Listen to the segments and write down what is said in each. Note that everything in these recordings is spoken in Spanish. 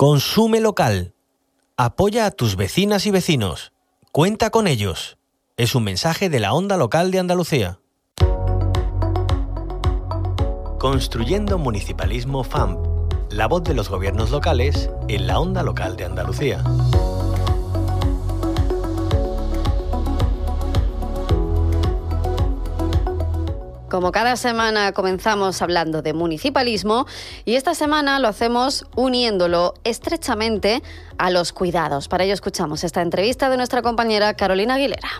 Consume local. Apoya a tus vecinas y vecinos. Cuenta con ellos. Es un mensaje de la onda local de Andalucía. Construyendo Municipalismo FAMP, la voz de los gobiernos locales en la onda local de Andalucía. Como cada semana comenzamos hablando de municipalismo y esta semana lo hacemos uniéndolo estrechamente a los cuidados. Para ello escuchamos esta entrevista de nuestra compañera Carolina Aguilera.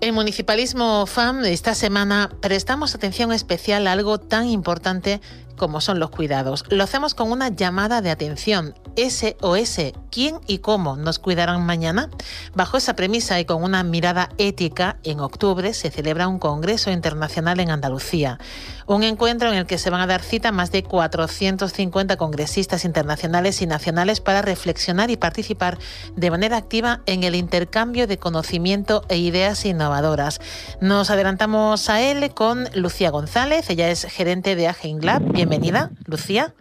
En Municipalismo FAM esta semana prestamos atención especial a algo tan importante como son los cuidados. Lo hacemos con una llamada de atención. SOS, ¿quién y cómo nos cuidarán mañana? Bajo esa premisa y con una mirada ética, en octubre se celebra un Congreso Internacional en Andalucía. Un encuentro en el que se van a dar cita más de 450 congresistas internacionales y nacionales para reflexionar y participar de manera activa en el intercambio de conocimiento e ideas innovadoras. Nos adelantamos a él con Lucía González, ella es gerente de Agen Lab. Bienvenida, Lucía.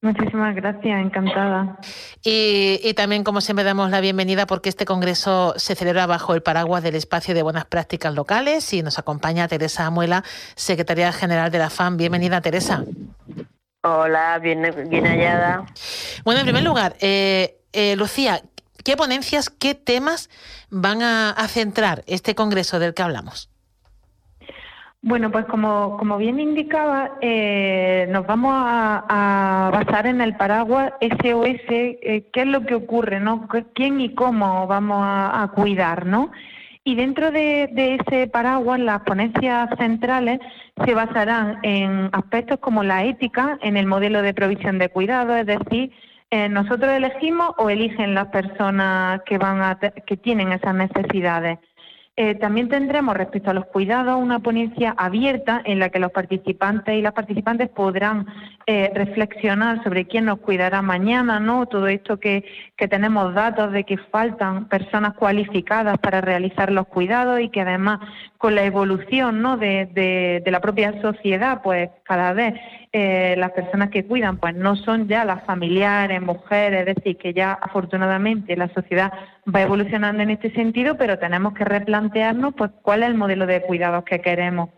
Muchísimas gracias, encantada. Y, también, como siempre, damos la bienvenida porque este congreso se celebra bajo el paraguas del espacio de buenas prácticas locales y nos acompaña Teresa Amuela, secretaria general de la FAM. Bienvenida, Teresa. Hola, bien, bien hallada. Bueno, en primer lugar, eh, eh, Lucía, ¿qué ponencias, qué temas van a centrar este congreso del que hablamos? Bueno, pues como, como bien indicaba, eh, nos vamos a, basar en el paraguas SOS, eh, qué es lo que ocurre, ¿no? ¿Quién y cómo vamos a, cuidar, ¿no? Y dentro de, ese paraguas, las ponencias centrales se basarán en aspectos como la ética, en el modelo de provisión de cuidado, es decir, eh, nosotros elegimos o eligen las personas que van a que tienen esas necesidades. Eh, también tendremos respecto a los cuidados una ponencia abierta en la que los participantes y las participantes podrán eh, reflexionar sobre quién nos cuidará mañana, ¿no? Todo esto que, tenemos datos de que faltan personas cualificadas para realizar los cuidados y que además con la evolución, ¿no? De, de la propia sociedad, pues cada vez eh, las personas que cuidan pues no son ya las familiares, mujeres, es decir, que ya afortunadamente la sociedad va evolucionando en este sentido, pero tenemos que replantearnos pues cuál es el modelo de cuidados que queremos.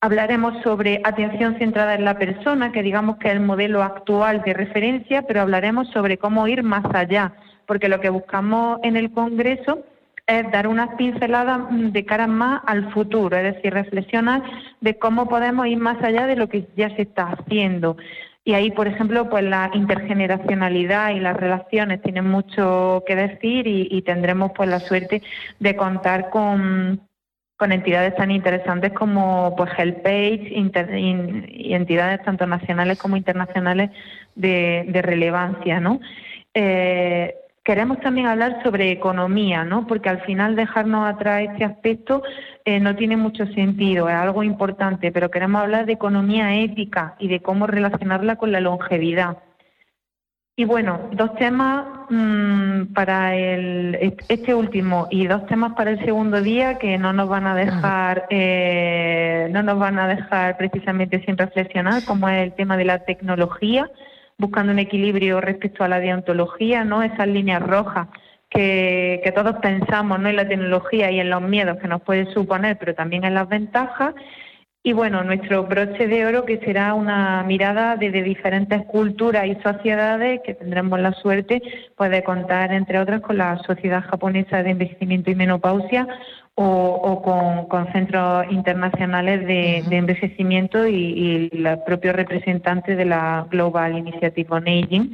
Hablaremos sobre atención centrada en la persona, que digamos que es el modelo actual de referencia, pero hablaremos sobre cómo ir más allá, porque lo que buscamos en el Congreso es dar unas pinceladas de cara más al futuro, es decir, reflexionar de cómo podemos ir más allá de lo que ya se está haciendo. Y ahí, por ejemplo, pues la intergeneracionalidad y las relaciones tienen mucho que decir y, tendremos pues la suerte de contar con, con entidades tan interesantes como pues HealthPage y entidades tanto nacionales como internacionales de, de relevancia, ¿no? Eh, queremos también hablar sobre economía, ¿no? Porque al final dejarnos atrás este aspecto eh, no tiene mucho sentido, es algo importante, pero queremos hablar de economía ética y de cómo relacionarla con la longevidad. Y bueno, dos temas mm, para el, este último y dos temas para el segundo día que no nos van a dejar, eh, no nos van a dejar precisamente sin reflexionar, como es el tema de la tecnología buscando un equilibrio respecto a la deontología, ¿no? Esas líneas rojas que, todos pensamos, ¿no? En la tecnología y en los miedos que nos puede suponer, pero también en las ventajas. Y bueno, nuestro broche de oro que será una mirada desde diferentes culturas y sociedades que tendremos la suerte pues, de contar, entre otras, con la Sociedad Japonesa de Envejecimiento y Menopausia o, con, centros internacionales de, envejecimiento y, los propios representantes de la Global Initiative on Aging.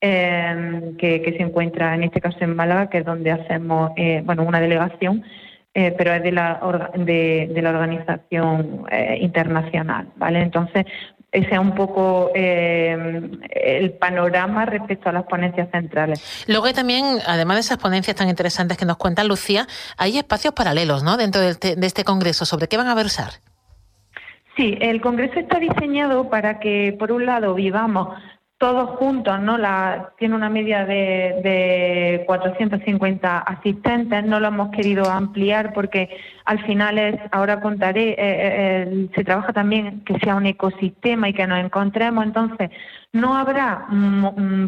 Em, que, se encuentra en este caso en Málaga, que es donde hacemos eh, bueno una delegación, eh, pero es de la, de, de la organización eh, internacional, ¿vale? Entonces, ese es un poco eh, el panorama respecto a las ponencias centrales. Luego hay también, además de esas ponencias tan interesantes que nos cuenta Lucía, hay espacios paralelos ¿no? dentro de este, de este congreso. ¿Sobre qué van a versar? Sí, el congreso está diseñado para que, por un lado, vivamos todos juntos, ¿no? La, tiene una media de, de 450 asistentes, no lo hemos querido ampliar porque al final es, ahora contaré, eh, eh, se trabaja también que sea un ecosistema y que nos encontremos, entonces no habrá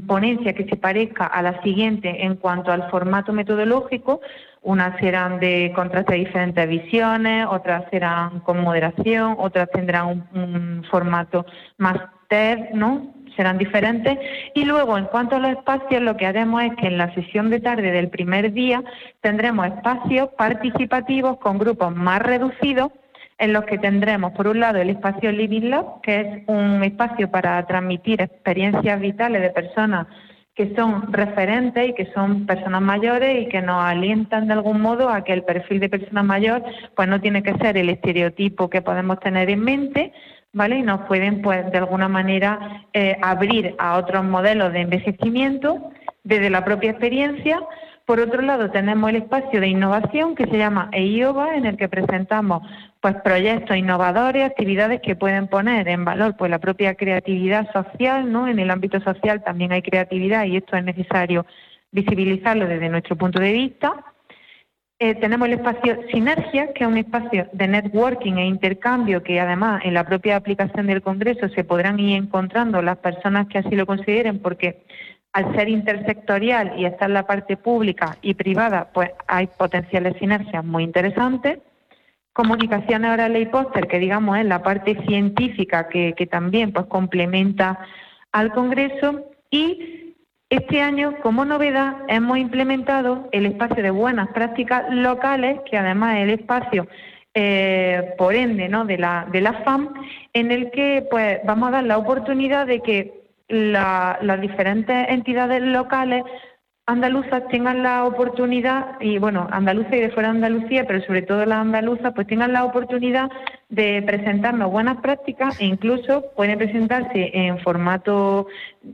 ponencia que se parezca a la siguiente en cuanto al formato metodológico, unas serán de contraste de diferentes visiones, otras serán con moderación, otras tendrán un, un formato más TED, ¿no? Serán diferentes. Y luego, en cuanto a los espacios, lo que haremos es que en la sesión de tarde del primer día tendremos espacios participativos con grupos más reducidos en los que tendremos, por un lado, el espacio Living Lab, que es un espacio para transmitir experiencias vitales de personas que son referentes y que son personas mayores y que nos alientan de algún modo a que el perfil de persona mayor pues no tiene que ser el estereotipo que podemos tener en mente, ¿vale? Y nos pueden, pues, de alguna manera eh, abrir a otros modelos de envejecimiento desde la propia experiencia. Por otro lado, tenemos el espacio de innovación que se llama EIOBA, en el que presentamos pues proyectos innovadores, actividades que pueden poner en valor pues la propia creatividad social, ¿no? En el ámbito social también hay creatividad y esto es necesario visibilizarlo desde nuestro punto de vista. Eh, tenemos el espacio Sinergia, que es un espacio de networking e intercambio que además en la propia aplicación del Congreso se podrán ir encontrando las personas que así lo consideren, porque al ser intersectorial y estar la parte pública y privada, pues hay potenciales sinergias muy interesantes. Comunicaciones orales y póster, que digamos es la parte científica que, que también pues complementa al Congreso. Y este año, como novedad, hemos implementado el espacio de buenas prácticas locales, que además es el espacio, eh, por ende, ¿no? de, la, de la FAM, en el que pues, vamos a dar la oportunidad de que las diferentes entidades locales andaluzas tengan la oportunidad, y bueno, andaluza y de fuera de Andalucía, pero sobre todo las andaluzas, pues tengan la oportunidad de presentarnos buenas prácticas e incluso pueden presentarse en formato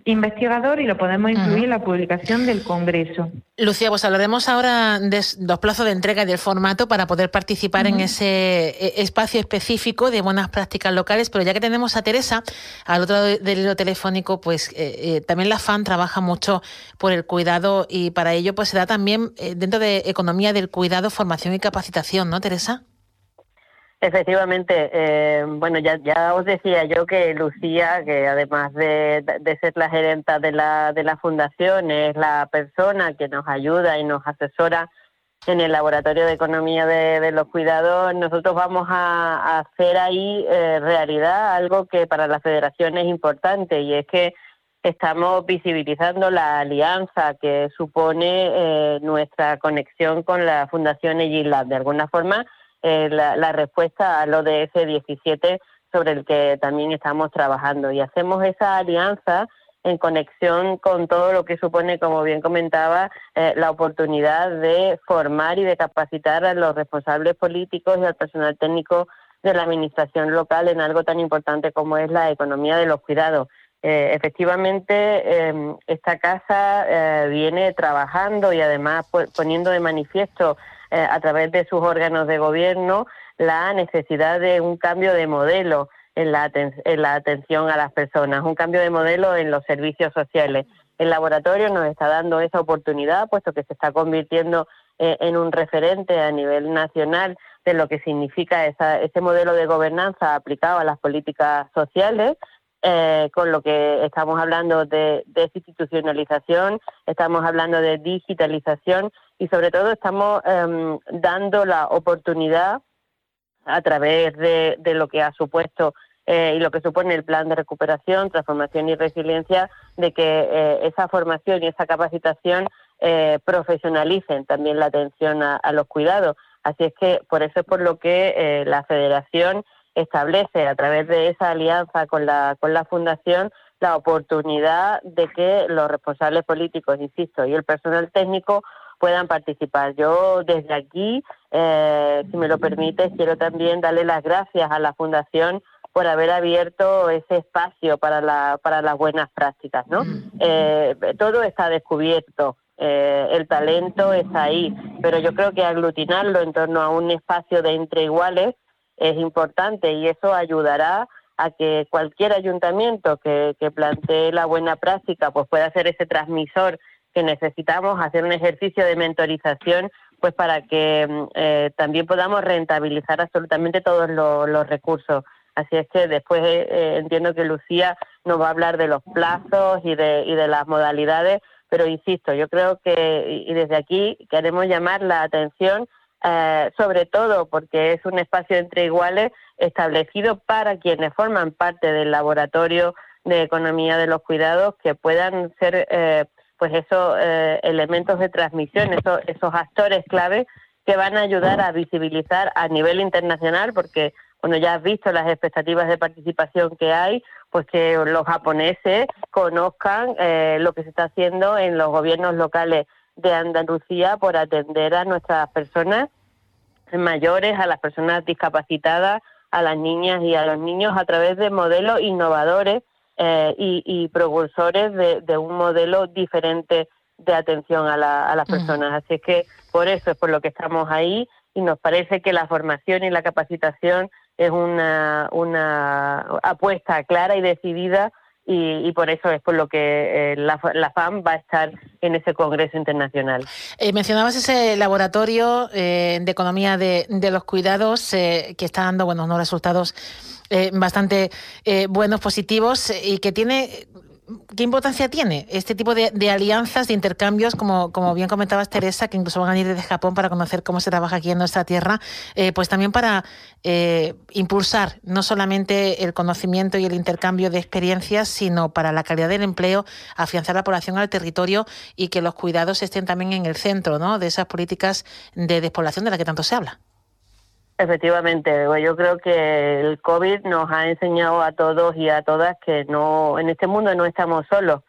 investigador y lo podemos incluir en la publicación del Congreso. Lucía, pues hablaremos ahora de los plazos de entrega y del formato para poder participar en ese eh, espacio específico de buenas prácticas locales, pero ya que tenemos a Teresa al otro lado del hilo telefónico, pues eh, eh, también la FAN trabaja mucho por el cuidado y para ello pues se da también dentro de economía del cuidado, formación y capacitación, ¿no, Teresa? Efectivamente, eh, bueno, ya, ya os decía yo que Lucía, que además de, ser la gerenta de la, de la fundación, es la persona que nos ayuda y nos asesora en el laboratorio de economía de, los cuidados, nosotros vamos a, hacer ahí eh, realidad algo que para la federación es importante y es que estamos visibilizando la alianza que supone eh, nuestra conexión con la Fundación EGILAB. De alguna forma, eh, la, respuesta al ODS 17 sobre el que también estamos trabajando y hacemos esa alianza en conexión con todo lo que supone, como bien comentaba, eh, la oportunidad de formar y de capacitar a los responsables políticos y al personal técnico de la administración local en algo tan importante como es la economía de los cuidados. Eh, efectivamente, em, esta casa eh, viene trabajando y además poniendo de manifiesto a través de sus órganos de gobierno la necesidad de un cambio de modelo en la, en la atención a las personas, un cambio de modelo en los servicios sociales. El laboratorio nos está dando esa oportunidad, puesto que se está convirtiendo eh, en un referente a nivel nacional de lo que significa esa, ese modelo de gobernanza aplicado a las políticas sociales, eh, con lo que estamos hablando de desinstitucionalización, estamos hablando de digitalización y sobre todo estamos em, dando la oportunidad a través de, lo que ha supuesto eh, y lo que supone el plan de recuperación, transformación y resiliencia, de que eh, esa formación y esa capacitación eh, profesionalicen también la atención a, los cuidados. Así es que por eso es por lo que la Federación establece a través de esa alianza con la, con la Fundación la oportunidad de que los responsables políticos, insisto, y el personal técnico puedan participar. Yo desde aquí, eh, si me lo permite, quiero también darle las gracias a la Fundación por haber abierto ese espacio para, la, para las buenas prácticas. ¿no? Eh, todo está descubierto, eh, el talento está ahí, pero yo creo que aglutinarlo en torno a un espacio de entre iguales es importante y eso ayudará a que cualquier ayuntamiento que, plantee la buena práctica pues pueda ser ese transmisor que necesitamos hacer un ejercicio de mentorización pues para que mm, eh, también podamos rentabilizar absolutamente todos los recursos. Así es que después eh, eh, entiendo que Lucía nos va a hablar de los plazos y de, y de las modalidades, pero insisto, yo creo que, y desde aquí queremos llamar la atención, sobre todo porque es un espacio entre iguales establecido para quienes forman parte del laboratorio de economía de los cuidados, que puedan ser pues esos eh, elementos de transmisión, esos, esos actores clave que van a ayudar a visibilizar a nivel internacional, porque bueno, ya has visto las expectativas de participación que hay, pues que los japoneses conozcan eh, lo que se está haciendo en los gobiernos locales de Andalucía por atender a nuestras personas mayores, a las personas discapacitadas, a las niñas y a los niños a través de modelos innovadores eh, y, y, propulsores de, un modelo diferente de atención a, las personas. Así que por eso es por lo que estamos ahí y nos parece que la formación y la capacitación es una, una apuesta clara y decidida y, por eso es por lo que eh, la, FAM va a estar en ese Congreso Internacional. Eh, mencionabas ese laboratorio de economía de, de los cuidados que está dando bueno, unos resultados eh, bastante eh, buenos, positivos y que tiene ¿Qué importancia tiene este tipo de, alianzas, de intercambios, como, bien comentabas Teresa, que incluso van a ir desde Japón para conocer cómo se trabaja aquí en nuestra tierra, eh, pues también para impulsar no solamente el conocimiento y el intercambio de experiencias, sino para la calidad del empleo, afianzar la población al territorio y que los cuidados estén también en el centro ¿no? de esas políticas de despoblación de las que tanto se habla? Efectivamente, yo creo que el COVID nos ha enseñado a todos y a todas que no en este mundo no estamos solos,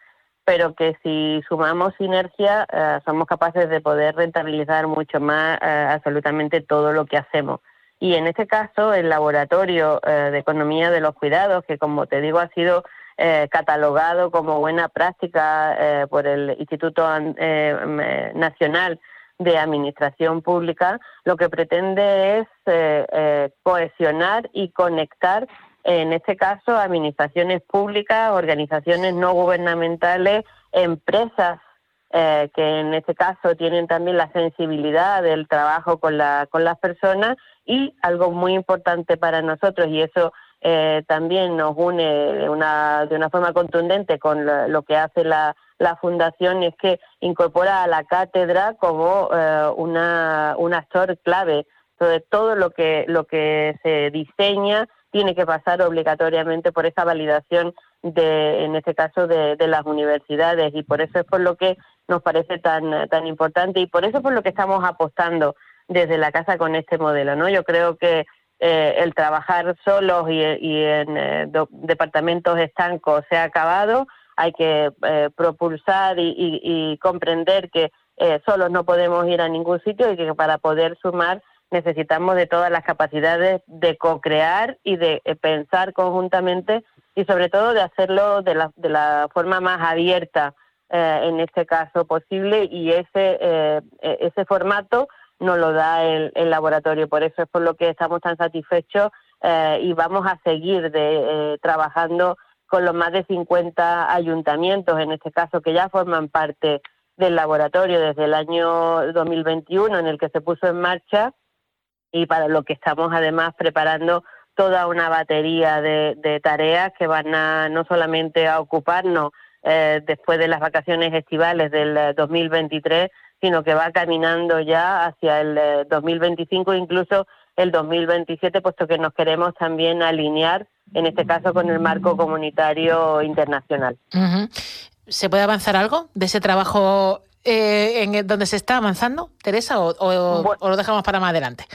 pero que si sumamos sinergia eh, somos capaces de poder rentabilizar mucho más eh, absolutamente todo lo que hacemos. Y en este caso, el laboratorio eh, de economía de los cuidados, que como te digo ha sido catalogado como buena práctica por el Instituto Nacional de administración pública lo que pretende es eh, eh, cohesionar y conectar, en este caso, administraciones públicas, organizaciones no gubernamentales, empresas eh, que en este caso tienen también la sensibilidad del trabajo con, la, con las personas y algo muy importante para nosotros, y eso también nos une de una, de una forma contundente con lo que hace la, la fundación es que incorpora a la cátedra como eh, una, un actor clave. Entonces, todo lo que, lo que se diseña tiene que pasar obligatoriamente por esa validación de, en este caso, de, de, las universidades y por eso es por lo que nos parece tan, tan importante y por eso es por lo que estamos apostando desde la casa con este modelo, ¿no? Yo creo que eh, el trabajar solos y, en eh, departamentos estancos se ha acabado. Hay que eh, propulsar y, comprender que solos no podemos ir a ningún sitio y que para poder sumar necesitamos de todas las capacidades de co-crear y de pensar conjuntamente y sobre todo de hacerlo de la, de la forma más abierta en este caso posible y ese, e-, ese formato nos lo da el, laboratorio. Por eso es por lo que estamos tan satisfechos eh, y vamos a seguir de, eh, trabajando con los más de 50 ayuntamientos, en este caso, que ya forman parte del laboratorio desde el año 2021 en el que se puso en marcha y para lo que estamos además preparando toda una batería de, tareas que van a no solamente a ocuparnos eh, después de las vacaciones estivales del 2023, sino que va caminando ya hacia el 2025, eh, incluso el 2027, puesto que nos queremos también alinear, en este caso, con el marco comunitario internacional. ¿Se puede avanzar algo de ese trabajo eh, en donde se está avanzando, Teresa, o, lo dejamos para más adelante?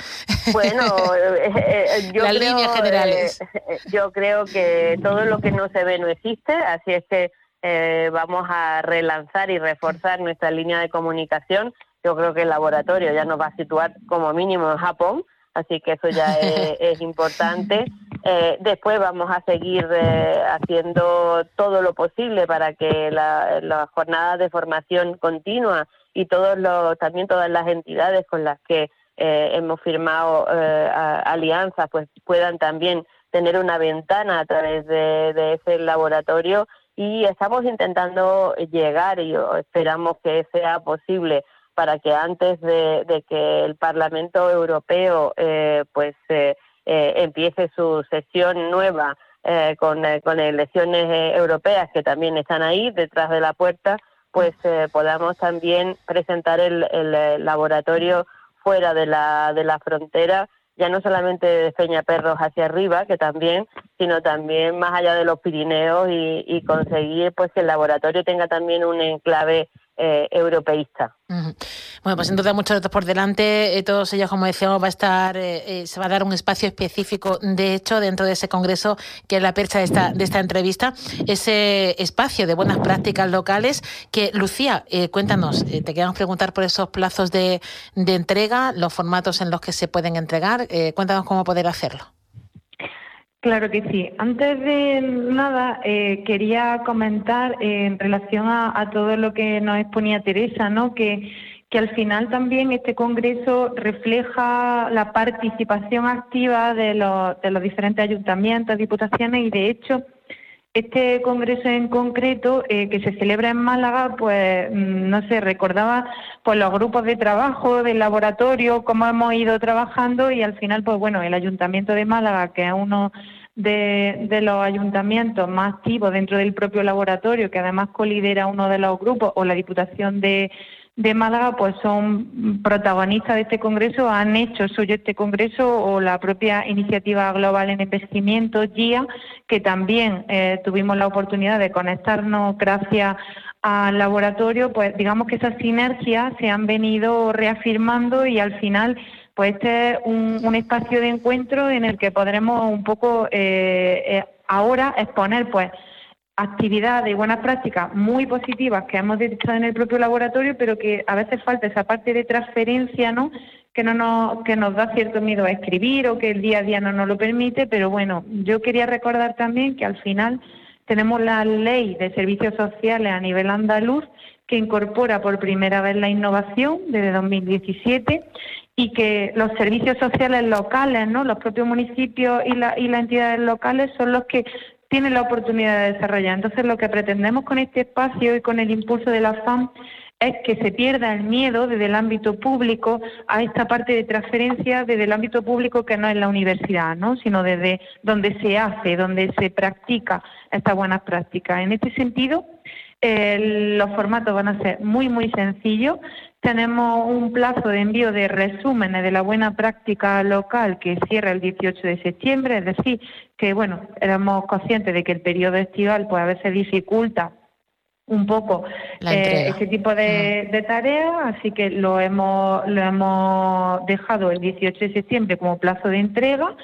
Bueno, eh, yo, Las creo, líneas generales. yo creo que todo lo que no se ve no existe, así es que eh, vamos a relanzar y reforzar nuestra línea de comunicación. Yo creo que el laboratorio ya nos va a situar como mínimo en Japón, así que eso ya es, importante. Eh, después vamos a seguir eh, haciendo todo lo posible para que las la jornadas de formación continua y todos los, también todas las entidades con las que hemos firmado alianzas pues puedan también tener una ventana a través de ese laboratorio y estamos intentando llegar y esperamos que sea posible para que antes de, que el Parlamento Europeo eh, pues eh, eh, empiece su sesión nueva con, elecciones europeas que también están ahí detrás de la puerta, pues podamos también presentar el, el laboratorio fuera de la, de la frontera ya no solamente de Peñaperros hacia arriba, que también, sino también más allá de los Pirineos y, conseguir pues que el laboratorio tenga también un enclave eh, europeísta. Bueno, pues entonces muchos retos por delante. Eh, todos ellos, como decíamos, va a estar, eh, se va a dar un espacio específico, de hecho, dentro de ese congreso, que es la percha de esta, de esta entrevista, ese espacio de buenas prácticas locales. Que, Lucía, cuéntanos, te queremos preguntar por esos plazos de, de, entrega, los formatos en los que se pueden entregar. cuéntanos cómo poder hacerlo. Claro que sí. Antes de nada, eh, quería comentar eh, en relación a, todo lo que nos exponía Teresa, ¿no? Que, que al final también este Congreso refleja la participación activa de los, de los diferentes ayuntamientos, diputaciones y, de hecho, este congreso en concreto, eh, que se celebra en Málaga, pues mm, no sé, recordaba pues los grupos de trabajo del laboratorio, cómo hemos ido trabajando y al final, pues bueno, el Ayuntamiento de Málaga, que es uno de, de los ayuntamientos más activos dentro del propio laboratorio, que además colidera uno de los grupos, o la Diputación de, de Málaga pues son protagonistas de este congreso, han hecho suyo este congreso o la propia iniciativa global en envejecimiento, GIA, que también eh, tuvimos la oportunidad de conectarnos gracias al laboratorio, pues digamos que esas sinergias se han venido reafirmando y al final pues este es un, espacio de encuentro en el que podremos un poco eh, eh, ahora exponer pues actividades y buenas prácticas muy positivas que hemos detectado en el propio laboratorio, pero que a veces falta esa parte de transferencia, ¿no? Que no nos, que nos da cierto miedo a escribir o que el día a día no nos lo permite, pero bueno, yo quería recordar también que al final tenemos la ley de servicios sociales a nivel andaluz que incorpora por primera vez la innovación desde 2017 y que los servicios sociales locales, ¿no? los propios municipios y, la, y las entidades locales son los que tienen la oportunidad de desarrollar. Entonces, lo que pretendemos con este espacio y con el impulso de la FAM es que se pierda el miedo desde el ámbito público a esta parte de transferencia desde el ámbito público que no es la universidad, ¿no? sino desde donde se hace, donde se practica estas buenas prácticas. En este sentido, los formatos van a ser muy, muy sencillos. Tenemos un plazo de envío de resúmenes de la buena práctica local que cierra el 18 de septiembre, es decir, que bueno, éramos conscientes de que el periodo estival pues a veces dificulta un poco eh, ese tipo de, de, tareas, así que lo hemos, lo hemos dejado el 18 de septiembre como plazo de entrega.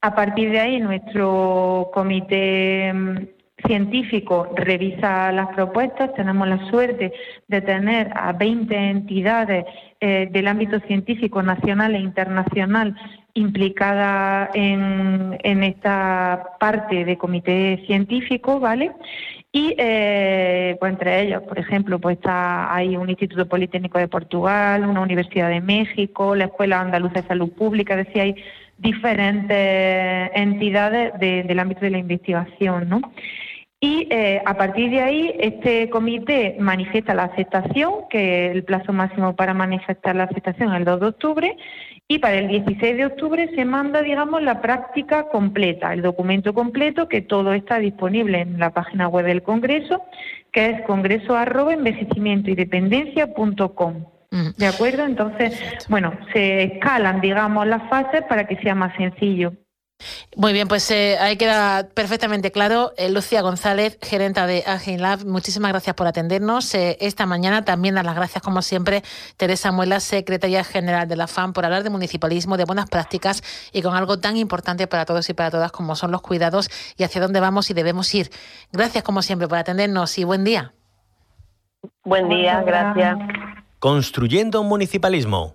A partir de ahí, nuestro comité mm, científico revisa las propuestas. Tenemos la suerte de tener a 20 entidades eh, del ámbito científico nacional e internacional implicadas en, en esta parte de comité científico, ¿vale? Y eh, pues entre ellos, por ejemplo, pues está hay un Instituto Politécnico de Portugal, una Universidad de México, la Escuela Andaluza de Salud Pública, decir, hay diferentes entidades del ámbito de la investigación, ¿no? Y eh, a partir de ahí, este comité manifiesta la aceptación, que el plazo máximo para manifestar la aceptación es el 2 de octubre, y para el 16 de octubre se manda, digamos, la práctica completa, el documento completo, que todo está disponible en la página web del Congreso, que es congreso envejecimiento y dependencia.com. Mm. ¿De acuerdo? Entonces, bueno, se escalan, digamos, las fases para que sea más sencillo. Muy bien, pues eh, ahí queda perfectamente claro. Eh, Lucía González, gerenta de Lab, muchísimas gracias por atendernos eh, esta mañana. También dar las gracias, como siempre, Teresa Muela, secretaria general de la FAM, por hablar de municipalismo, de buenas prácticas y con algo tan importante para todos y para todas como son los cuidados y hacia dónde vamos y debemos ir. Gracias, como siempre, por atendernos y buen día. Buen día, gracias. Construyendo un municipalismo